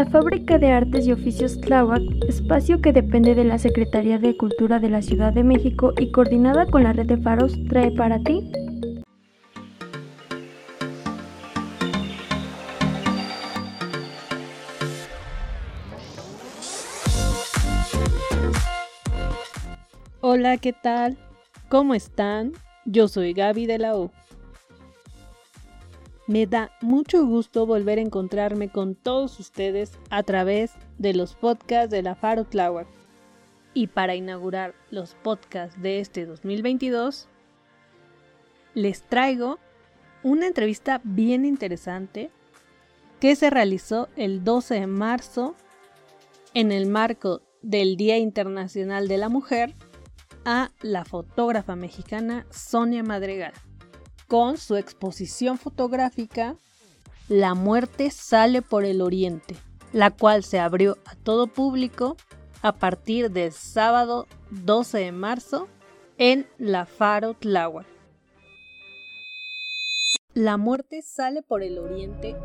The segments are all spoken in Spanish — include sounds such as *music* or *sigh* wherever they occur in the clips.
La Fábrica de Artes y Oficios Tláhuac, espacio que depende de la Secretaría de Cultura de la Ciudad de México y coordinada con la red de faros, trae para ti Hola, ¿qué tal? ¿Cómo están? Yo soy Gaby de la U. Me da mucho gusto volver a encontrarme con todos ustedes a través de los podcasts de la Faro Tláhuac. Y para inaugurar los podcasts de este 2022, les traigo una entrevista bien interesante que se realizó el 12 de marzo en el marco del Día Internacional de la Mujer a la fotógrafa mexicana Sonia Madrigal con su exposición fotográfica La muerte sale por el oriente, la cual se abrió a todo público a partir del sábado 12 de marzo en La Faro Tláhuac. La muerte sale por el oriente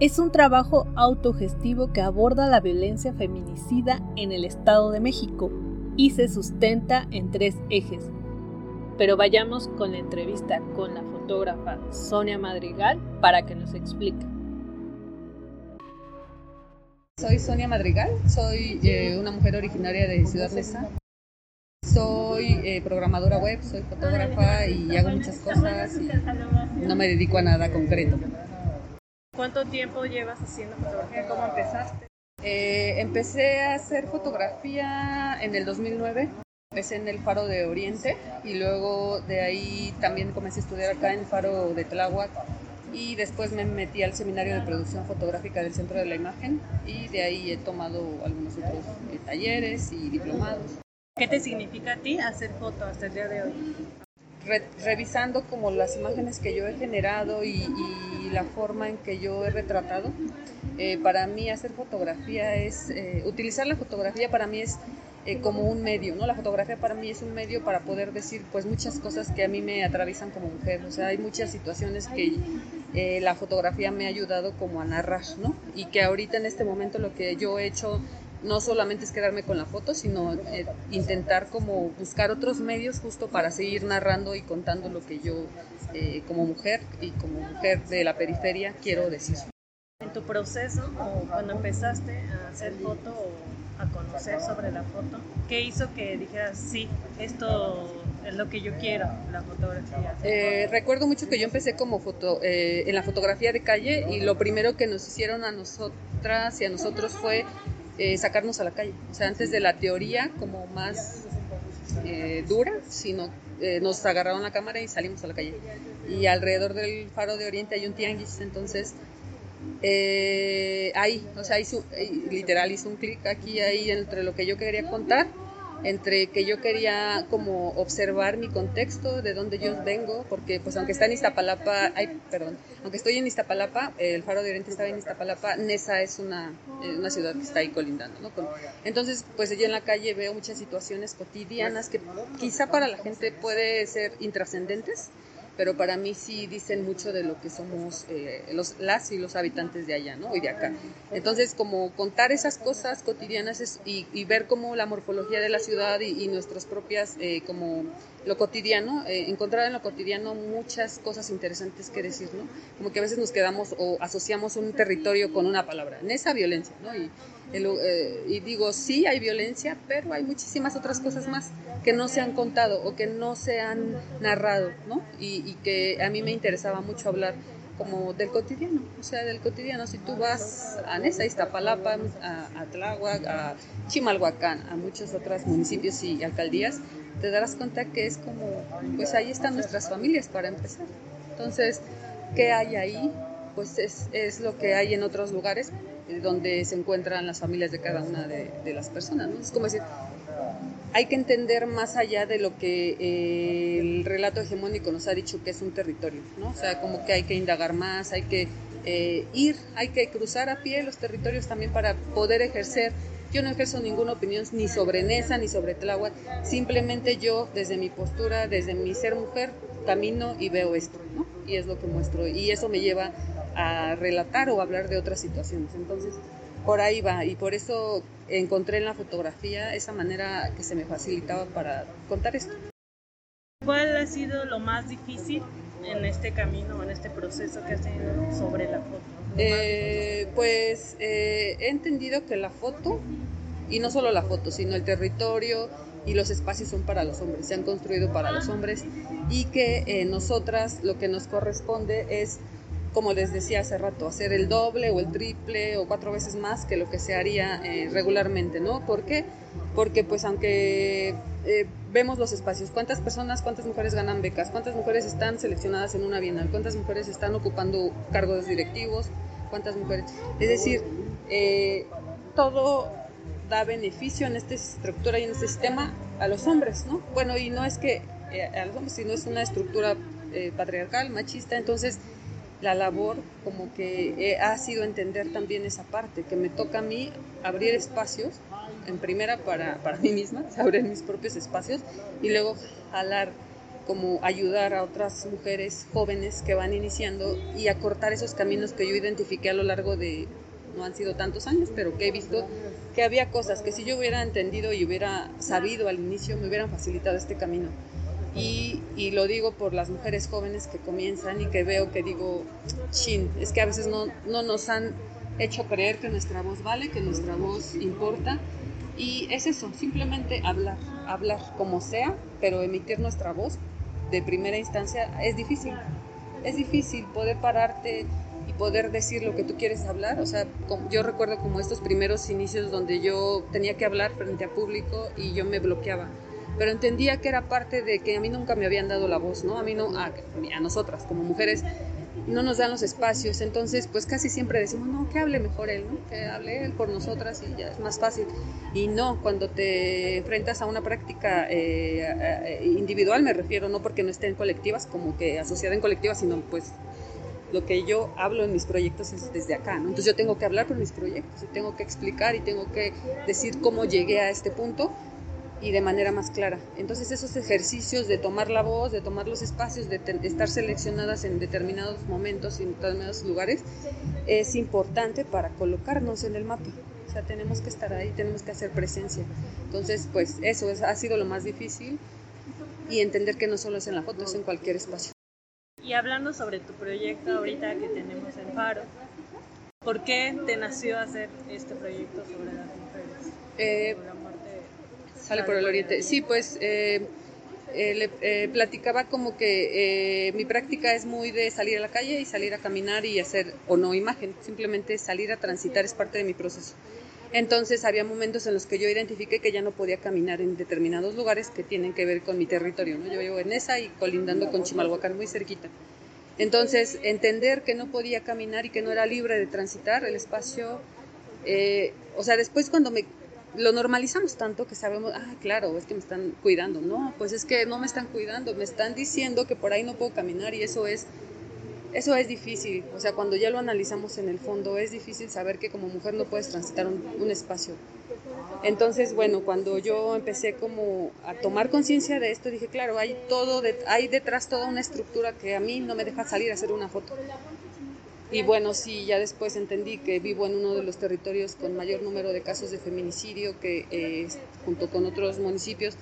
es un trabajo autogestivo que aborda la violencia feminicida en el Estado de México y se sustenta en tres ejes, pero vayamos con la entrevista con la fotógrafa Sonia Madrigal para que nos explique. Soy Sonia Madrigal, soy eh, una mujer originaria de Ciudad Mesa. Soy eh, programadora web, soy fotógrafa y hago muchas cosas y no me dedico a nada concreto. ¿Cuánto tiempo llevas haciendo fotografía? ¿Cómo empezaste? Eh, empecé a hacer fotografía en el 2009 Empecé en el Faro de Oriente y luego de ahí también comencé a estudiar acá en el Faro de Tláhuac y después me metí al seminario de producción fotográfica del Centro de la Imagen y de ahí he tomado algunos otros eh, talleres y diplomados. ¿Qué te significa a ti hacer foto hasta el día de hoy? revisando como las imágenes que yo he generado y, la forma en que yo he retratado, eh, para mí hacer fotografía es, eh, utilizar la fotografía para mí es eh, como un medio, ¿no? La fotografía para mí es un medio para poder decir pues muchas cosas que a mí me atraviesan como mujer, o sea, hay muchas situaciones que eh, la fotografía me ha ayudado como a narrar, ¿no? Y que ahorita en este momento lo que yo he hecho no solamente es quedarme con la foto, sino eh, intentar como buscar otros medios justo para seguir narrando y contando lo que yo como mujer y como mujer de la periferia quiero decir. En tu proceso o cuando empezaste a hacer foto o a conocer sobre la foto? ¿Qué hizo que dijeras, sí, esto es lo que yo quiero, la fotografía? Eh, recuerdo mucho que yo empecé como foto, eh, en la fotografía de calle y lo primero que nos hicieron a nosotras y a nosotros fue eh, sacarnos a la calle. O sea, antes de la teoría como más dura, sino nos agarraron la cámara y salimos a la calle. Y alrededor del faro de Oriente hay un tianguis, entonces eh, ahí, o sea, hizo, eh, literal hizo un clic aquí, ahí entre lo que yo quería contar, entre que yo quería como observar mi contexto, de dónde yo vengo, porque pues aunque está en Iztapalapa, ay, perdón, aunque estoy en Iztapalapa, el Faro de Oriente estaba en Iztapalapa, Nesa es una, eh, una ciudad que está ahí colindando, ¿no? entonces, pues yo en la calle veo muchas situaciones cotidianas que quizá para la gente puede ser intrascendentes, pero para mí sí dicen mucho de lo que somos eh, los, las y los habitantes de allá, ¿no? Y de acá. Entonces, como contar esas cosas cotidianas y, ver cómo la morfología de la ciudad y, nuestras propias, eh, como lo cotidiano, eh, encontrar en lo cotidiano muchas cosas interesantes que decir, ¿no? Como que a veces nos quedamos o asociamos un territorio con una palabra, en esa violencia, ¿no? Y, y digo, sí hay violencia, pero hay muchísimas otras cosas más que no se han contado o que no se han narrado, ¿no? Y, y que a mí me interesaba mucho hablar como del cotidiano, o sea, del cotidiano. Si tú vas a Nesa, Iztapalapa, a, a Tláhuac, a Chimalhuacán, a muchos otros municipios y alcaldías, te darás cuenta que es como, pues ahí están nuestras familias para empezar. Entonces, ¿qué hay ahí? Pues es, es lo que hay en otros lugares eh, donde se encuentran las familias de cada una de, de las personas, ¿no? Es como decir, hay que entender más allá de lo que eh, el relato hegemónico nos ha dicho que es un territorio, ¿no? O sea, como que hay que indagar más, hay que eh, ir, hay que cruzar a pie los territorios también para poder ejercer. Yo no ejerzo ninguna opinión ni sobre Nesa ni sobre Tláhuac, simplemente yo desde mi postura, desde mi ser mujer, camino y veo esto, ¿no? Y es lo que muestro y eso me lleva a relatar o hablar de otras situaciones. Entonces, por ahí va y por eso encontré en la fotografía esa manera que se me facilitaba para contar esto. ¿Cuál ha sido lo más difícil en este camino, en este proceso que has tenido sobre la foto? Eh, pues eh, he entendido que la foto, y no solo la foto, sino el territorio y los espacios son para los hombres, se han construido para los hombres y que eh, nosotras lo que nos corresponde es como les decía hace rato, hacer el doble o el triple o cuatro veces más que lo que se haría eh, regularmente, ¿no? ¿Por qué? Porque pues aunque eh, vemos los espacios, cuántas personas, cuántas mujeres ganan becas, cuántas mujeres están seleccionadas en una bienal, cuántas mujeres están ocupando cargos directivos, cuántas mujeres... Es decir, eh, todo da beneficio en esta estructura y en este sistema a los hombres, ¿no? Bueno, y no es que a los hombres, sino es una estructura patriarcal, machista, entonces la labor como que ha sido entender también esa parte, que me toca a mí abrir espacios, en primera para, para mí misma, *laughs* abrir mis propios espacios y luego jalar como ayudar a otras mujeres jóvenes que van iniciando y acortar esos caminos que yo identifiqué a lo largo de, no han sido tantos años, pero que he visto que había cosas que si yo hubiera entendido y hubiera sabido al inicio, me hubieran facilitado este camino. Y, y, lo digo por las mujeres jóvenes que comienzan y que veo que digo, chin, es que a veces no, no nos han hecho creer que nuestra voz vale, que nuestra voz importa. Y es eso, simplemente hablar, hablar como sea, pero emitir nuestra voz de primera instancia es difícil. Es difícil poder pararte y poder decir lo que tú quieres hablar. O sea, yo recuerdo como estos primeros inicios donde yo tenía que hablar frente a público y yo me bloqueaba pero entendía que era parte de que a mí nunca me habían dado la voz, ¿no? A mí no, a, nosotras como mujeres no nos dan los espacios, entonces pues casi siempre decimos, no, que hable mejor él, ¿no? Que hable él por nosotras y ya es más fácil. Y no, cuando te enfrentas a una práctica eh, individual, me refiero, no porque no esté en colectivas, como que asociada en colectivas, sino pues lo que yo hablo en mis proyectos es desde acá, ¿no? Entonces yo tengo que hablar por mis proyectos y tengo que explicar y tengo que decir cómo llegué a este punto y de manera más clara. Entonces esos ejercicios de tomar la voz, de tomar los espacios, de, estar seleccionadas en determinados momentos y en determinados lugares, es importante para colocarnos en el mapa. O sea, tenemos que estar ahí, tenemos que hacer presencia. Entonces, pues eso es, ha sido lo más difícil y entender que no solo es en la foto, es en cualquier espacio. Y hablando sobre tu proyecto ahorita que tenemos en Faro, ¿por qué te nació hacer este proyecto sobre las mujeres? Eh, Sale por el oriente. Sí, pues eh, eh, le eh, platicaba como que mi práctica es muy de salir a la calle y salir a caminar y hacer, o no imagen, simplemente salir a transitar es parte de mi proceso. Entonces había momentos en los que yo identifiqué que ya no podía caminar en determinados lugares que tienen que ver con mi territorio. ¿no? Yo vivo en esa y colindando con Chimalhuacán, muy cerquita. Entonces, entender que no podía caminar y que no era libre de transitar el espacio, o sea, después cuando me lo normalizamos tanto que sabemos, ah, claro, es que me están cuidando. No, pues es que no me están cuidando, me están diciendo que por ahí no puedo caminar y eso es, eso es difícil. O sea, cuando ya lo analizamos en el fondo, es difícil saber que como mujer no puedes transitar un, espacio. Entonces, bueno, cuando yo empecé como a tomar conciencia de esto, dije, claro, hay todo, hay detrás toda una estructura que a mí no me deja salir a hacer una foto. Y bueno, sí, ya después entendí que vivo en uno de los territorios con mayor número de casos de feminicidio, que eh, junto con otros municipios,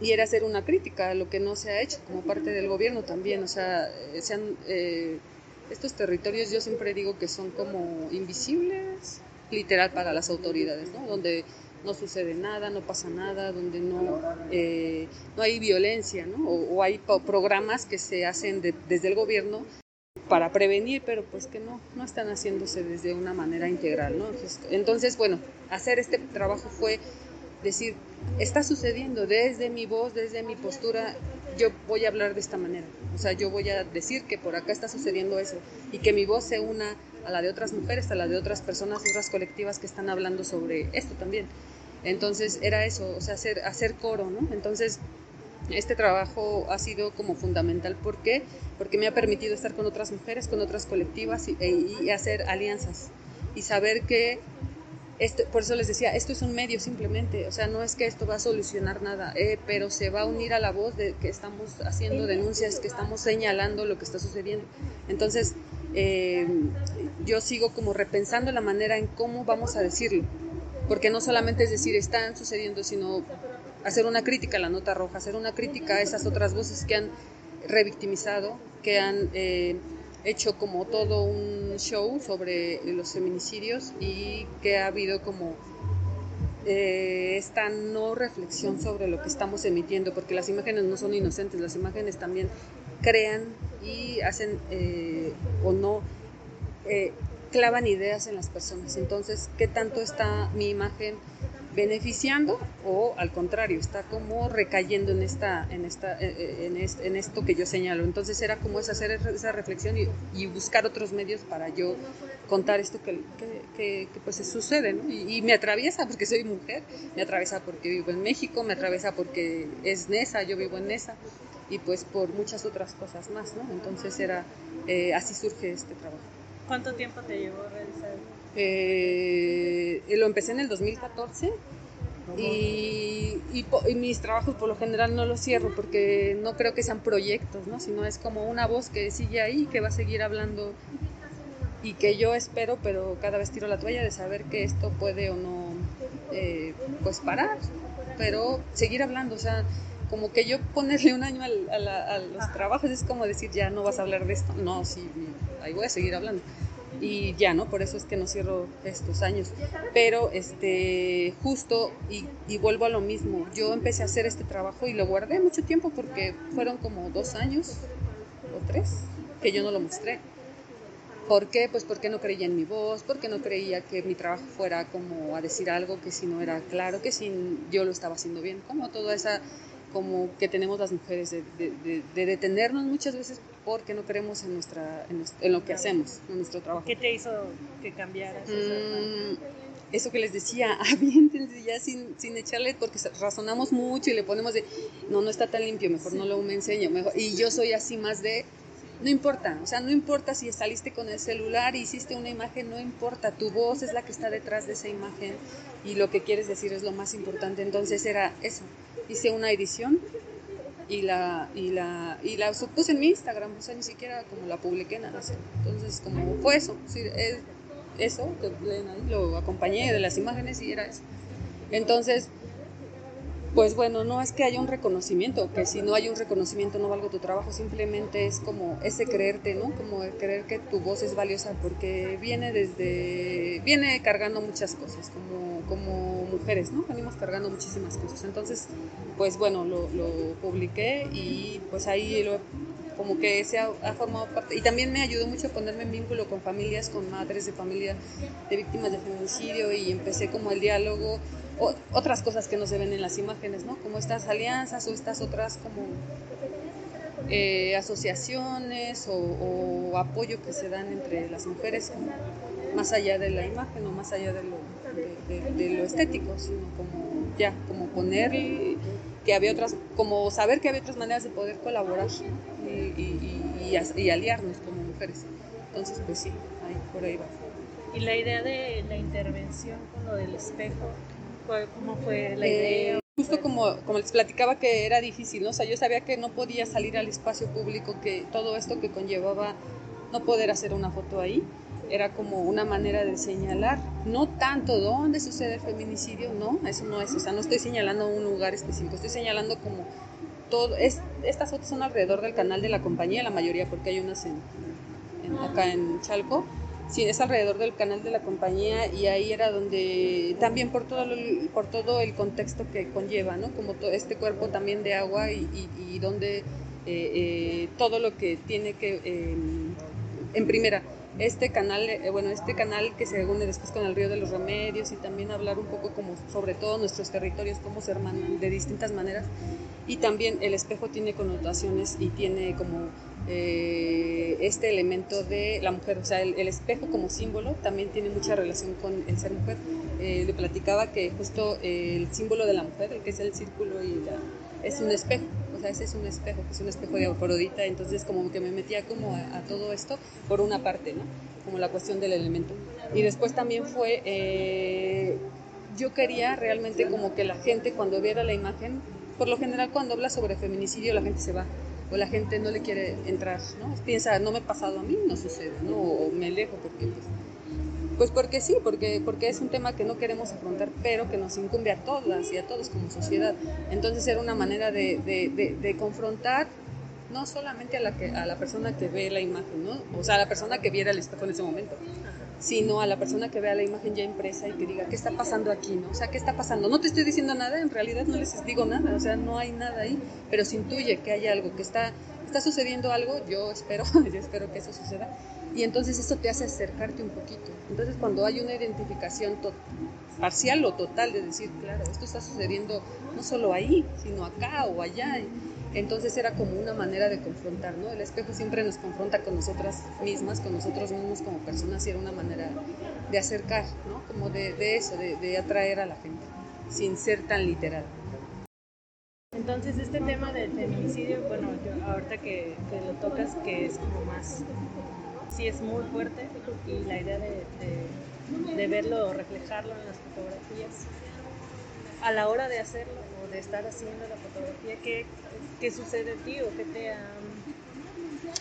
y era hacer una crítica a lo que no se ha hecho como parte del gobierno también. O sea, eh, sean, eh, estos territorios yo siempre digo que son como invisibles, literal, para las autoridades, ¿no? Donde no sucede nada, no pasa nada, donde no, no hay violencia, ¿no? O, hay programas que se hacen desde el gobierno para prevenir, pero pues que no, no están haciéndose desde una manera integral, ¿no? Entonces, bueno, hacer este trabajo fue decir, está sucediendo desde mi voz, desde mi postura, yo voy a hablar de esta manera. O sea, yo voy a decir que por acá está sucediendo eso y que mi voz se una a la de otras mujeres, a la de otras personas, otras colectivas que están hablando sobre esto también. Entonces era eso, o sea, hacer, hacer coro, ¿no? Entonces este trabajo ha sido como fundamental. ¿Por qué? Porque me ha permitido estar con otras mujeres, con otras colectivas y, e, hacer alianzas y saber que, esto, por eso les decía, esto es un medio simplemente, o sea, no es que esto va a solucionar nada, eh, pero se va a unir a la voz de que estamos haciendo denuncias, que estamos señalando lo que está sucediendo. Entonces, eh, yo sigo como repensando la manera en cómo vamos a decirlo, porque no solamente es decir están sucediendo, sino hacer una crítica a la nota roja, hacer una crítica a esas otras voces que han revictimizado, que han eh, hecho como todo un show sobre los feminicidios y que ha habido como eh, esta no reflexión sobre lo que estamos emitiendo, porque las imágenes no son inocentes, las imágenes también crean y hacen eh, o no clavan ideas en las personas. Entonces, ¿qué tanto está mi imagen beneficiando o al contrario, está como recayendo en, esta, en, esta, eh, eh, en, esto que yo señalo. Entonces era como es hacer esa reflexión y, buscar otros medios para yo contar esto que, que, pues sucede. Y, me atraviesa porque soy mujer, me atraviesa porque vivo en México, me atraviesa porque es Nesa, yo vivo en Nesa y pues por muchas otras cosas más. ¿no? Entonces era, eh, así surge este trabajo. ¿Cuánto tiempo te llevó a realizar? Eh, lo empecé en el 2014 y, mis trabajos por lo general no los cierro porque no creo que sean proyectos, ¿no? sino es como una voz que sigue ahí, que va a seguir hablando y que yo espero, pero cada vez tiro la toalla de saber que esto puede o no eh, pues parar, pero seguir hablando, o sea, como que yo ponerle un año a, los trabajos es como decir ya no vas a hablar de esto, no, sí, ahí voy a seguir hablando y ya, ¿no? Por eso es que no cierro estos años. Pero este, justo, y, vuelvo a lo mismo, yo empecé a hacer este trabajo y lo guardé mucho tiempo porque fueron como dos años o tres que yo no lo mostré. ¿Por qué? Pues porque no creía en mi voz, porque no creía que mi trabajo fuera como a decir algo que si no era claro, que si yo lo estaba haciendo bien, como toda esa como que tenemos las mujeres, de, de, detenernos muchas veces porque no creemos en, nuestra, en, lo que hacemos, en nuestro trabajo. ¿Qué te hizo que cambiaras? Mm, eso que les decía, *laughs* aviéntense ya sin, sin echarle, porque razonamos mucho y le ponemos de, no, no está tan limpio, mejor no lo me enseño, mejor. Y yo soy así más de, no importa, o sea, no importa si saliste con el celular y hiciste una imagen, no importa, tu voz es la que está detrás de esa imagen y lo que quieres decir es lo más importante. Entonces era eso, hice una edición y la, y la, y la supuse en mi Instagram, o sea, ni siquiera como la publiqué nada. Entonces, como fue eso, es eso, que lo acompañé de las imágenes y era eso. Entonces, pues bueno, no es que haya un reconocimiento, que si no hay un reconocimiento no valgo tu trabajo, simplemente es como ese creerte, ¿no? Como creer que tu voz es valiosa porque viene desde, viene cargando muchas cosas, como, como mujeres, ¿no? Venimos cargando muchísimas cosas. Entonces, pues bueno, lo, lo publiqué y pues ahí lo, como que se ha, formado parte. Y también me ayudó mucho a ponerme en vínculo con familias, con madres de familia de víctimas de feminicidio y empecé como el diálogo otras cosas que no se ven en las imágenes, ¿no? Como estas alianzas o estas otras como eh, asociaciones o, apoyo que se dan entre las mujeres, más allá de la imagen o más allá de lo, de, lo estético, sino como ya, como poner que había otras, como saber que había otras maneras de poder colaborar y, y, aliarnos como mujeres. Entonces, pues sí, ahí, por ahí va. Y la idea de la intervención con lo del espejo, ¿Cómo fue la idea? Eh, justo como, como les platicaba que era difícil, ¿no? O sea, yo sabía que no podía salir al espacio público, que todo esto que conllevaba no poder hacer una foto ahí, era como una manera de señalar, no tanto dónde sucede el feminicidio, no, eso no es, o sea, no estoy señalando un lugar específico, estoy señalando como todo, es, estas fotos son alrededor del canal de la compañía, la mayoría, porque hay unas en, acá en Chalco, sí, es alrededor del canal de la compañía y ahí era donde también por todo, por todo el contexto que conlleva, ¿no? Como todo este cuerpo también de agua y, y, donde eh, eh, todo lo que tiene que, em, en primera, este canal, eh, bueno, este canal que se une después con el río de los remedios y también hablar un poco como sobre todo nuestros territorios, cómo se hermanan de distintas maneras. Y también el espejo tiene connotaciones y tiene como eh, este elemento de la mujer, o sea, el, espejo como símbolo también tiene mucha relación con el ser mujer. Eh, le platicaba que justo el símbolo de la mujer, el que es el círculo y la, es un espejo, o sea, ese es un espejo, es un espejo de Afrodita, entonces como que me metía como a, todo esto por una parte, ¿no? Como la cuestión del elemento. Y después también fue, eh, yo quería realmente como que la gente cuando viera la imagen, por lo general cuando habla sobre feminicidio la gente se va, o la gente no le quiere entrar, ¿no? Piensa, no me ha pasado a mí, no sucede, ¿no? O me alejo porque pues, pues porque sí, porque, porque es un tema que no queremos afrontar, pero que nos incumbe a todas y a todos como sociedad. Entonces era una manera de, confrontar no solamente a la, que, a la persona que ve la imagen, ¿no? o sea, a la persona que viera el espejo en ese momento, sino a la persona que vea la imagen ya impresa y que diga, ¿qué está pasando aquí? ¿no? O sea, ¿qué está pasando? No te estoy diciendo nada, en realidad no les digo nada, o sea, no hay nada ahí, pero se intuye que hay algo, que está, está sucediendo algo, yo espero, *laughs* yo espero que eso suceda, y entonces eso te hace acercarte un poquito. Entonces cuando hay una identificación parcial o total de decir, claro, esto está sucediendo no solo ahí, sino acá o allá, entonces era como una manera de confrontar, ¿no? El espejo siempre nos confronta con nosotras mismas, con nosotros mismos como personas y era una manera de acercar, ¿no? Como de, eso, de, atraer a la gente, sin ser tan literal. Entonces este tema del feminicidio, bueno, ahorita que, lo tocas, que es como más, sí es muy fuerte y la idea de, de verlo, reflejarlo en las fotografías, a la hora de hacerlo o de estar haciendo la fotografía, ¿qué, qué sucede en ti o qué te ha...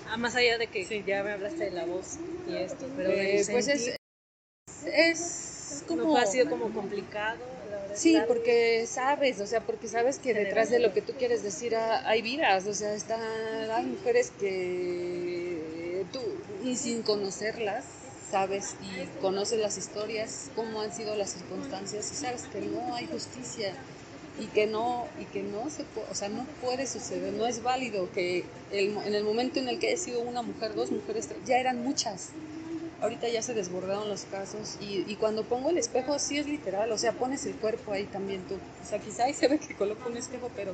Ah, más allá de que ya me hablaste de la voz y esto, pero eh, pues es, es como... ha sido como complicado? Sí, porque sabes, o sea, porque sabes que detrás de lo que tú quieres decir hay vidas, o sea, están, hay mujeres que tú, y sin conocerlas, sabes y conoces las historias, cómo han sido las circunstancias y sabes que no hay justicia y que no y que no se puede, o sea, no puede suceder, no es válido que en el momento en el que he sido una mujer, dos mujeres, ya eran muchas. Ahorita ya se desbordaron los casos y, y, cuando pongo el espejo sí es literal, o sea, pones el cuerpo ahí también tú. O sea, quizá ahí se ve que coloco un espejo, pero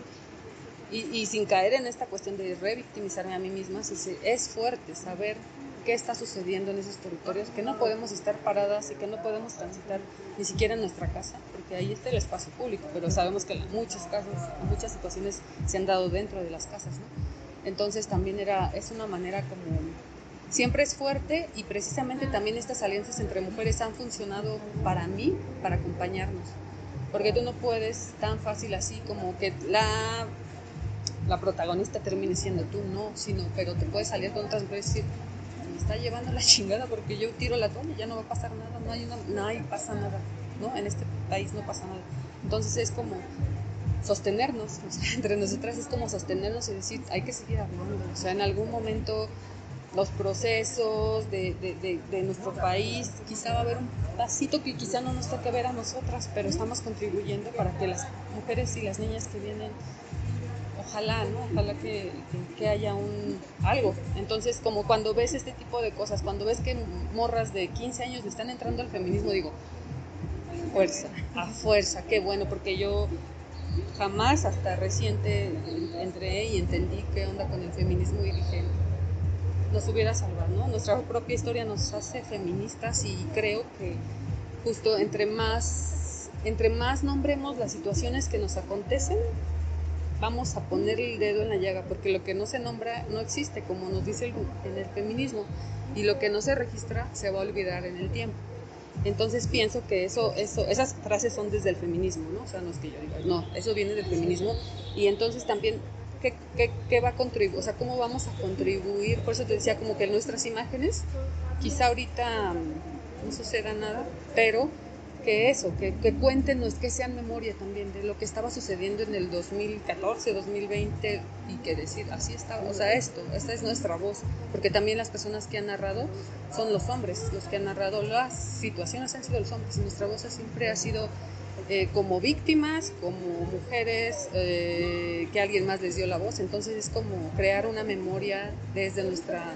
y, y sin caer en esta cuestión de revictimizarme a mí misma, es fuerte saber qué está sucediendo en esos territorios, que no podemos estar paradas y que no podemos transitar ni siquiera en nuestra casa, porque ahí está el espacio público, pero sabemos que en muchos casos, muchas situaciones se han dado dentro de las casas, ¿no? Entonces también era, es una manera como, siempre es fuerte y precisamente también estas alianzas entre mujeres han funcionado para mí, para acompañarnos, porque tú no puedes tan fácil así como que la la protagonista termine siendo tú, no, sino, pero te puedes salir con otras mujeres y decir, está llevando la *laughs* chingada porque yo tiro la toalla, ya no va a pasar nada, no hay, una, hay, pasa nada, ¿no? En este país no pasa nada. Entonces es como sostenernos, *laughs* entre nosotras es como sostenernos y decir, hay que seguir hablando, o sea, en algún momento los procesos de, de, de, nuestro país, quizá va a haber un pasito que quizá no nos toque ver a nosotras, pero estamos contribuyendo para que las mujeres y las niñas que vienen ojalá. Ojalá que, haya un algo. Entonces, como cuando ves este tipo de cosas, cuando ves que morras de 15 años están entrando al feminismo, digo, fuerza, a fuerza, qué bueno, porque yo jamás hasta reciente entré y entendí qué onda con el feminismo y dije, nos hubiera salvado, ¿no? Nuestra propia historia nos hace feministas y creo que justo entre más, entre más nombremos las situaciones que nos acontecen, vamos a poner el dedo en la llaga, porque lo que no se nombra no existe, como nos dice el, en el feminismo, y lo que no se registra se va a olvidar en el tiempo. Entonces pienso que eso, eso, esas frases son desde el feminismo, ¿no? O sea, no es que yo diga, no, eso viene del feminismo. Y entonces también, ¿qué, qué, qué va a contribuir? O sea, ¿cómo vamos a contribuir? Por eso te decía como que nuestras imágenes, quizá ahorita no suceda nada, pero que eso, que, que cuéntenos, que sean memoria también de lo que estaba sucediendo en el 2014, 2020 y que decir, así está, o sea, esto, esta es nuestra voz, porque también las personas que han narrado son los hombres, los que han narrado las situaciones han sido los hombres y nuestra voz siempre ha sido eh, como víctimas, como mujeres eh, que alguien más les dio la voz, entonces es como crear una memoria desde nuestra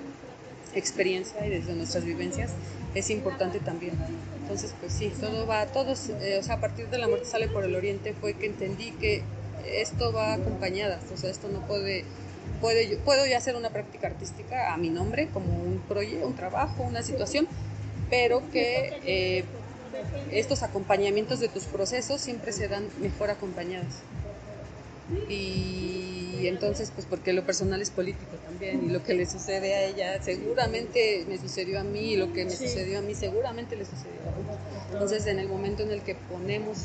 experiencia y desde nuestras vivencias es importante también. Entonces, pues sí, todo va, todos, eh, o sea, a partir de la muerte sale por el oriente fue que entendí que esto va acompañada, o sea, esto no puede, puede puedo ya hacer una práctica artística a mi nombre, como un proyecto, un trabajo, una situación, pero que eh, estos acompañamientos de tus procesos siempre se dan mejor acompañados. Y entonces, pues porque lo personal es político también y lo que le sucede a ella seguramente me sucedió a mí y lo que me sucedió a mí seguramente le sucedió a ella. Entonces, en el momento en el que ponemos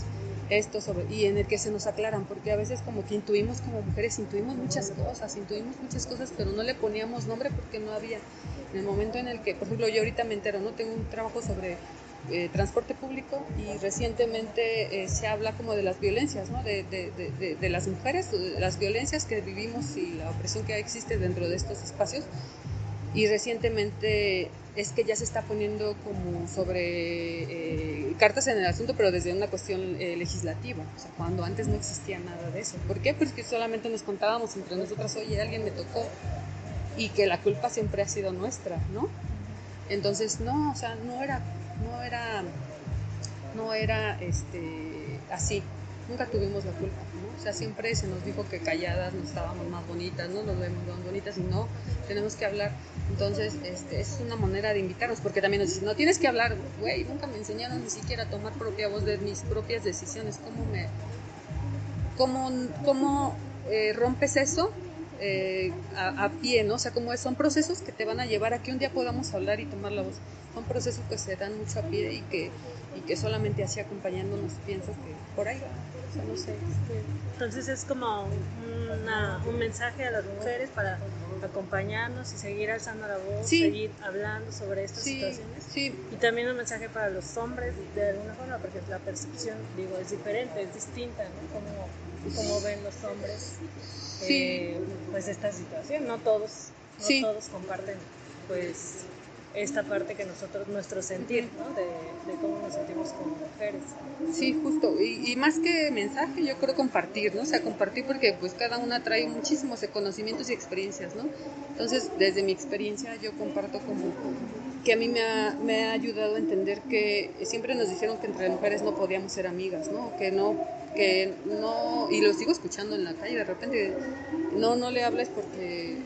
esto sobre, y en el que se nos aclaran, porque a veces como que intuimos como mujeres, intuimos muchas cosas, intuimos muchas cosas, pero no le poníamos nombre porque no había. En el momento en el que, por ejemplo, yo ahorita me entero, ¿no? Tengo un trabajo sobre eh, transporte público y recientemente eh, se habla como de las violencias. De, de, de, las mujeres, las violencias que vivimos y la opresión que existe dentro de estos espacios. Y recientemente es que ya se está poniendo como sobre eh, cartas en el asunto, pero desde una cuestión legislativa, o sea, cuando antes no existía nada de eso. ¿Por qué? Porque solamente nos contábamos entre nosotras, oye, alguien me tocó, y que la culpa siempre ha sido nuestra, ¿no? Entonces, no, o sea, no era, no era, no era, este, así, nunca tuvimos la culpa, ¿no? O sea, siempre se nos dijo que calladas nos estábamos más bonitas, ¿no? Nos vemos más bonitas y no, tenemos que hablar. Entonces, este, es una manera de invitarnos, porque también nos dicen, no tienes que hablar, güey, nunca me enseñaron ni siquiera a tomar propia voz de mis propias decisiones. ¿Cómo me, cómo, cómo eh, rompes eso? Eh, a, a, pie, ¿no? O sea, como son procesos que te van a llevar a que un día podamos hablar y tomar la voz. Son procesos que se dan mucho a pie y que, y que solamente así acompañándonos pienso que por ahí. O sea, no sé. Entonces es como una, un mensaje a las mujeres para acompañarnos y seguir alzando la voz, Sí. seguir hablando sobre estas Sí, situaciones. sí, Y también un mensaje para los hombres de alguna forma, porque la percepción, digo, es diferente, es distinta, ¿no? Cómo, cómo ven los hombres eh, pues esta situación. No todos, no todos comparten pues esta parte que nosotros, nuestro sentir, ¿no? De, de cómo nos sentimos como mujeres. Sí, justo. Y, y más que mensaje, yo creo compartir, ¿no? O sea, compartir porque pues cada una trae muchísimos conocimientos y experiencias, ¿no? Entonces, desde mi experiencia, yo comparto como que a mí me ha, me ha ayudado a entender que siempre nos dijeron que entre mujeres no podíamos ser amigas, ¿no? Que no, que no, y lo sigo escuchando en la calle de repente, no, no le hables porque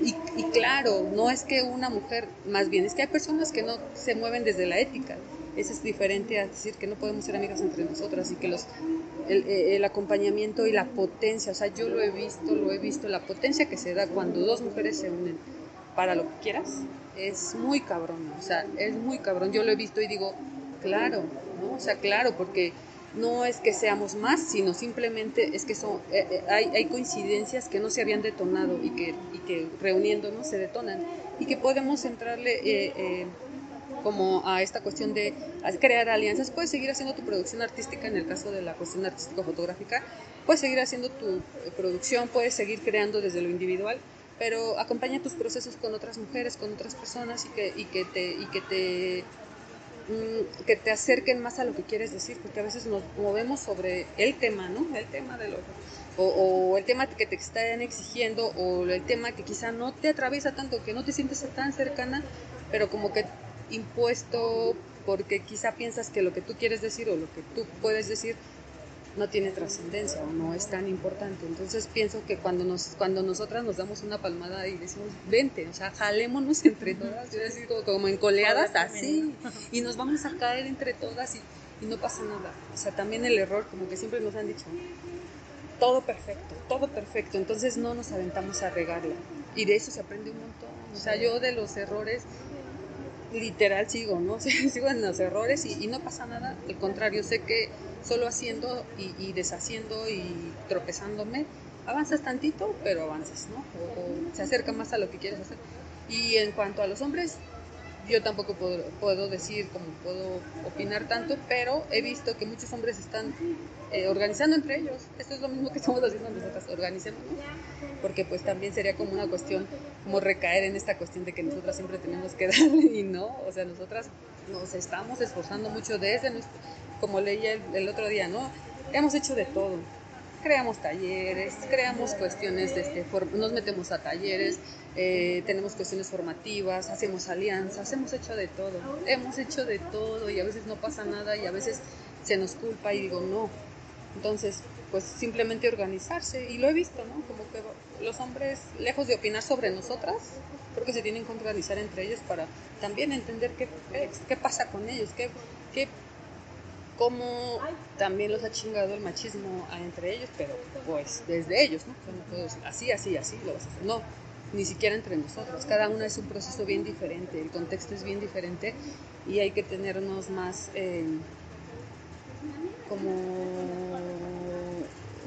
y, y, claro, no es que una mujer, más bien es que hay personas que no se mueven desde la ética. Eso es diferente a decir que no podemos ser amigas entre nosotras y que los, el, el, acompañamiento y la potencia, o sea, yo lo he visto, lo he visto, la potencia que se da cuando dos mujeres se unen para lo que quieras, es muy cabrón, o sea, es muy cabrón. Yo lo he visto y digo, claro, ¿no? O sea, claro, porque no es que seamos más, sino simplemente es que son, eh, eh, hay, hay, coincidencias que no se habían detonado y que, y que reuniéndonos se detonan y que podemos entrarle eh, como a esta cuestión de crear alianzas. Puedes seguir haciendo tu producción artística en el caso de la cuestión artístico-fotográfica, puedes seguir haciendo tu producción, puedes seguir creando desde lo individual, pero acompaña tus procesos con otras mujeres, con otras personas y que, y que te... Y que te que te acerquen más a lo que quieres decir, porque a veces nos movemos sobre el tema, ¿no? El tema de lo o, o, el tema que te están exigiendo o el tema que quizá no te atraviesa tanto, que no te sientes tan cercana, pero como que impuesto porque quizá piensas que lo que tú quieres decir o lo que tú puedes decir no tiene trascendencia o no es tan importante. Entonces pienso que cuando nos cuando nosotras nos damos una palmada y decimos, vente, o sea, jalémonos entre todas, yo decir, como, como encoleadas así, y nos vamos a caer entre todas y, y, no pasa nada. O sea, también el error, como que siempre nos han dicho, todo perfecto, todo perfecto, entonces no nos aventamos a regarla. Y de eso se aprende un montón. O sea, yo de los errores literal sigo, ¿no? *laughs* sigo en los errores y, y, no pasa nada. Al contrario, sé que solo haciendo y, y, deshaciendo y tropezándome, avanzas tantito, pero avanzas, ¿no? O, se acerca más a lo que quieres hacer. Y en cuanto a los hombres, yo tampoco puedo, puedo decir como puedo opinar tanto, pero he visto que muchos hombres están eh, organizando entre ellos. Esto es lo mismo que estamos haciendo nosotras, organicemos, porque pues también sería como una cuestión, como recaer en esta cuestión de que nosotras siempre tenemos que *laughs* darle y no, o sea, nosotras nos estamos esforzando mucho desde nuestro, como leía el otro día, ¿no? Hemos hecho de todo, creamos talleres, creamos cuestiones, de este, nos metemos a talleres, eh, tenemos cuestiones formativas, hacemos alianzas, hemos hecho de todo, hemos hecho de todo y a veces no pasa nada y a veces se nos culpa y digo no. Entonces, pues simplemente organizarse y lo he visto, ¿no? Como que los hombres, lejos de opinar sobre nosotras, creo que se tienen que organizar entre ellos para también entender qué, qué pasa con ellos, qué, qué cómo también los ha chingado el machismo entre ellos, pero pues desde ellos, ¿no? Sea, no puedo decir así, así, así, lo vas a hacer. No, ni siquiera entre nosotros. Cada una es un proceso bien diferente, el contexto es bien diferente y hay que tenernos más, eh, como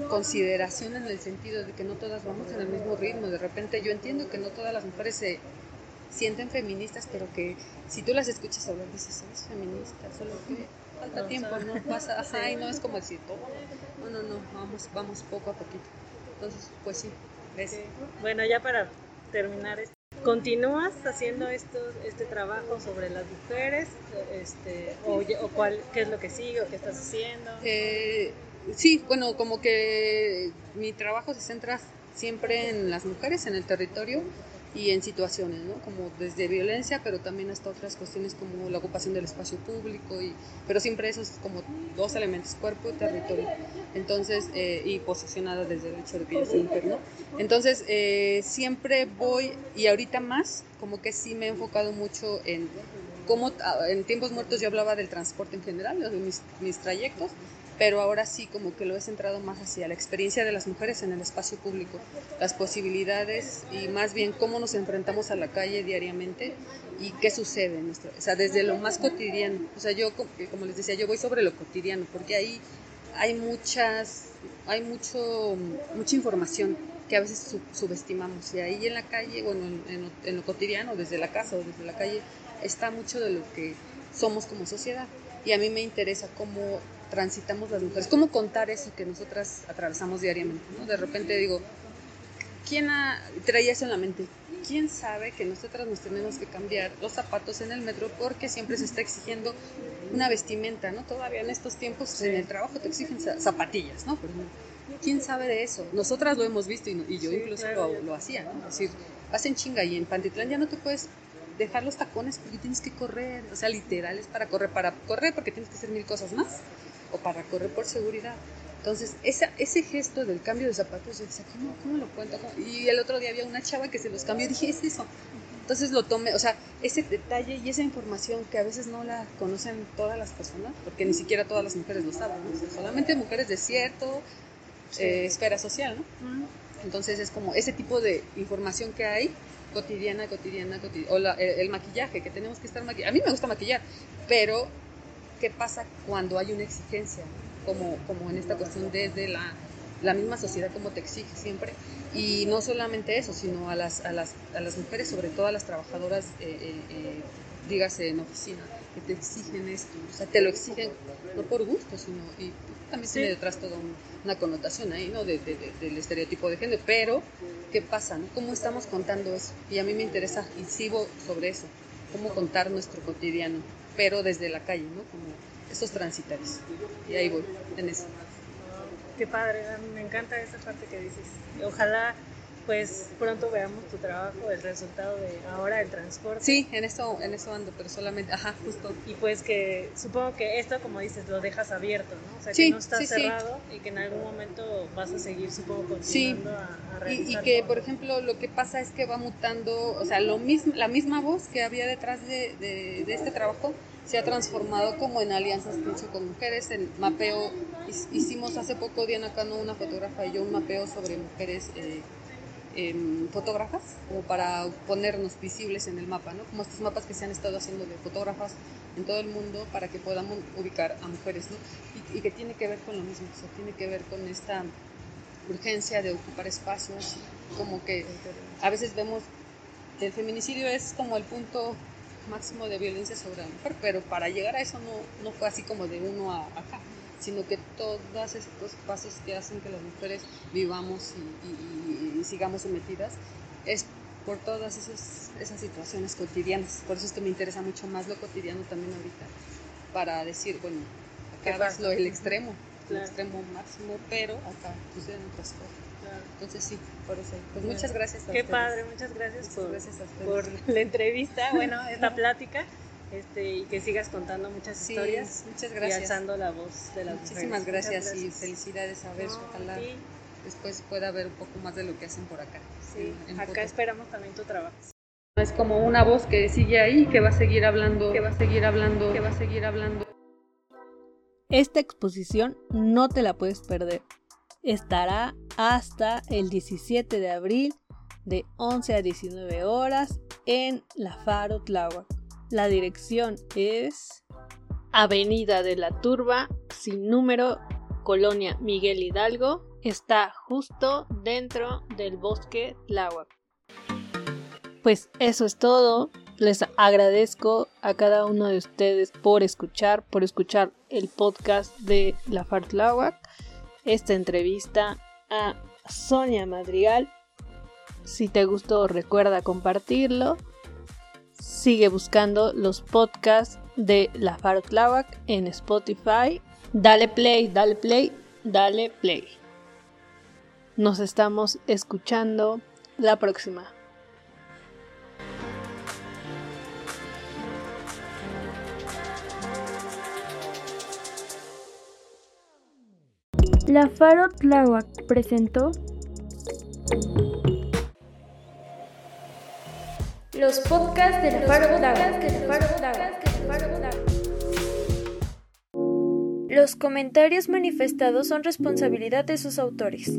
consideración en el sentido de que no todas vamos en el mismo ritmo. De repente yo entiendo que no todas las mujeres se sienten feministas, pero que si tú las escuchas hablar dices, eres feminista, solo que falta tiempo, no *laughs* pasa, ajá, y no es como decir todo. No, no, no, vamos, vamos poco a poquito. Entonces, pues sí. Bueno, ya para terminar, ¿continúas haciendo esto, este trabajo sobre las mujeres? Este, o, o cuál, ¿Qué es lo que sigue o qué estás haciendo? Eh, sí, bueno, como que mi trabajo se centra siempre en las mujeres, en el territorio y en situaciones, ¿no? Como desde violencia, pero también hasta otras cuestiones como la ocupación del espacio público, y, pero siempre esos como dos elementos, cuerpo y territorio. Entonces, eh, y posicionada desde el hecho de que yo soy mujer, ¿no? Entonces, eh, siempre voy, y ahorita más, como que sí me he enfocado mucho en cómo, en tiempos muertos yo hablaba del transporte en general, de mis, mis trayectos, pero ahora sí como que lo he centrado más hacia la experiencia de las mujeres en el espacio público, las posibilidades y más bien cómo nos enfrentamos a la calle diariamente y qué sucede, en nuestro, o sea, desde lo más cotidiano, o sea, yo como les decía, yo voy sobre lo cotidiano, porque ahí hay muchas, hay mucho, mucha información que a veces subestimamos. Y ahí en la calle, bueno, en, en lo cotidiano, desde la casa o desde la calle, está mucho de lo que somos como sociedad. Y a mí me interesa cómo transitamos las mujeres, cómo contar eso que nosotras atravesamos diariamente, ¿no? De repente digo, ¿quién ha, traía eso en la mente? ¿Quién sabe que nosotras nos tenemos que cambiar los zapatos en el metro porque siempre se está exigiendo una vestimenta, ¿no? Todavía en estos tiempos en el trabajo te exigen zapatillas, ¿no? ¿Quién sabe de eso? Nosotras lo hemos visto y, yo incluso lo, lo, hacía, ¿no? Es decir, hacen chinga y en Pantitlán ya no te puedes dejar los tacones porque tienes que correr, o sea, literal es para correr, para correr porque tienes que hacer mil cosas más o para correr por seguridad. Entonces, esa, ese gesto del cambio de zapatos, yo decía, ¿cómo, cómo lo cuento? Y el otro día había una chava que se los cambió y dije, es eso. Entonces lo tomé, o sea, ese detalle y esa información que a veces no la conocen todas las personas, porque ni siquiera todas las mujeres lo saben, solamente mujeres de cierto eh, esfera social, ¿no? Entonces es como ese tipo de información que hay, cotidiana, cotidiana, cotidiana, o el, maquillaje, que tenemos que estar maquillando. A mí me gusta maquillar, pero qué pasa cuando hay una exigencia, como, como en esta cuestión desde la, la misma sociedad como te exige siempre. Y no solamente eso, sino a las, a las, a las mujeres, sobre todo a las trabajadoras, eh, eh, eh, dígase en oficina, que te exigen esto, o sea, te lo exigen no por gusto, sino, y también tiene detrás toda una connotación ahí, ¿no? De, del estereotipo de género, pero ¿qué pasa, no? ¿Cómo estamos contando eso? Y a mí me interesa, y sigo sobre eso, cómo contar nuestro cotidiano, pero desde la calle, ¿no? Como esos transitarios. Y ahí voy, en eso. Qué padre, me encanta esa parte que dices. Ojalá pues pronto veamos tu trabajo, el resultado de ahora el transporte. Sí, en eso, en eso ando, pero solamente, ajá, justo. Y pues que supongo que esto, como dices, lo dejas abierto, ¿no? O sea, que no está cerrado y que en algún momento vas a seguir, supongo, continuando a, a realizar Y, y que, por ejemplo, lo que pasa es que va mutando, o sea, lo mismo, la misma voz que había detrás de, de, este trabajo se ha transformado como en alianzas que hecho con mujeres, en mapeo, hicimos hace poco Diana Cano, una fotógrafa y yo un mapeo sobre mujeres eh, Em, fotógrafas como para ponernos visibles en el mapa, ¿no? como estos mapas que se han estado haciendo de fotógrafas en todo el mundo para que podamos ubicar a mujeres ¿no? y, que tiene que ver con lo mismo, o sea, tiene que ver con esta urgencia de ocupar espacios, como que a veces vemos el feminicidio es como el punto máximo de violencia sobre la mujer, pero para llegar a eso no, no fue así como de uno a acá sino que todos estos pasos que hacen que las mujeres vivamos y, sigamos sometidas es por todas esas, esas situaciones cotidianas. Por eso es que me interesa mucho más lo cotidiano también ahorita, para decir, bueno, acá es lo, el extremo, el extremo máximo, pero acá suceden otras cosas. Entonces sí, por eso. Pues muchas gracias. A Qué padre, muchas gracias, por, gracias por la entrevista, bueno, *laughs* esta plática. Este, y que sigas contando muchas historias. Muchas gracias. Y alzando la voz de las Muchísimas gracias, y felicidades a ver, ojalá después pueda ver un poco más de lo que hacen por acá. Sí, acá esperamos también tu trabajo. Es como una voz que sigue ahí, que va a seguir hablando, que va a seguir hablando, que va a seguir hablando. Esta exposición no te la puedes perder. Estará hasta el 17 de abril de 11 a 19 horas en La Faro Tláhuac. La dirección es Avenida de la Turba, sin número, Colonia Miguel Hidalgo, está justo dentro del bosque Tláhuac. Pues eso es todo. Les agradezco a cada uno de ustedes por escuchar, por escuchar el podcast de La Fartláhuac, esta entrevista a Sonia Madrigal. Si te gustó, recuerda compartirlo. Sigue buscando los podcasts de La Fartláhuac en Spotify. Dale play, dale play, dale play. Nos estamos escuchando la próxima. La Faro Tláhuac presentó los podcasts de la Faro. Los comentarios manifestados son responsabilidad de sus autores.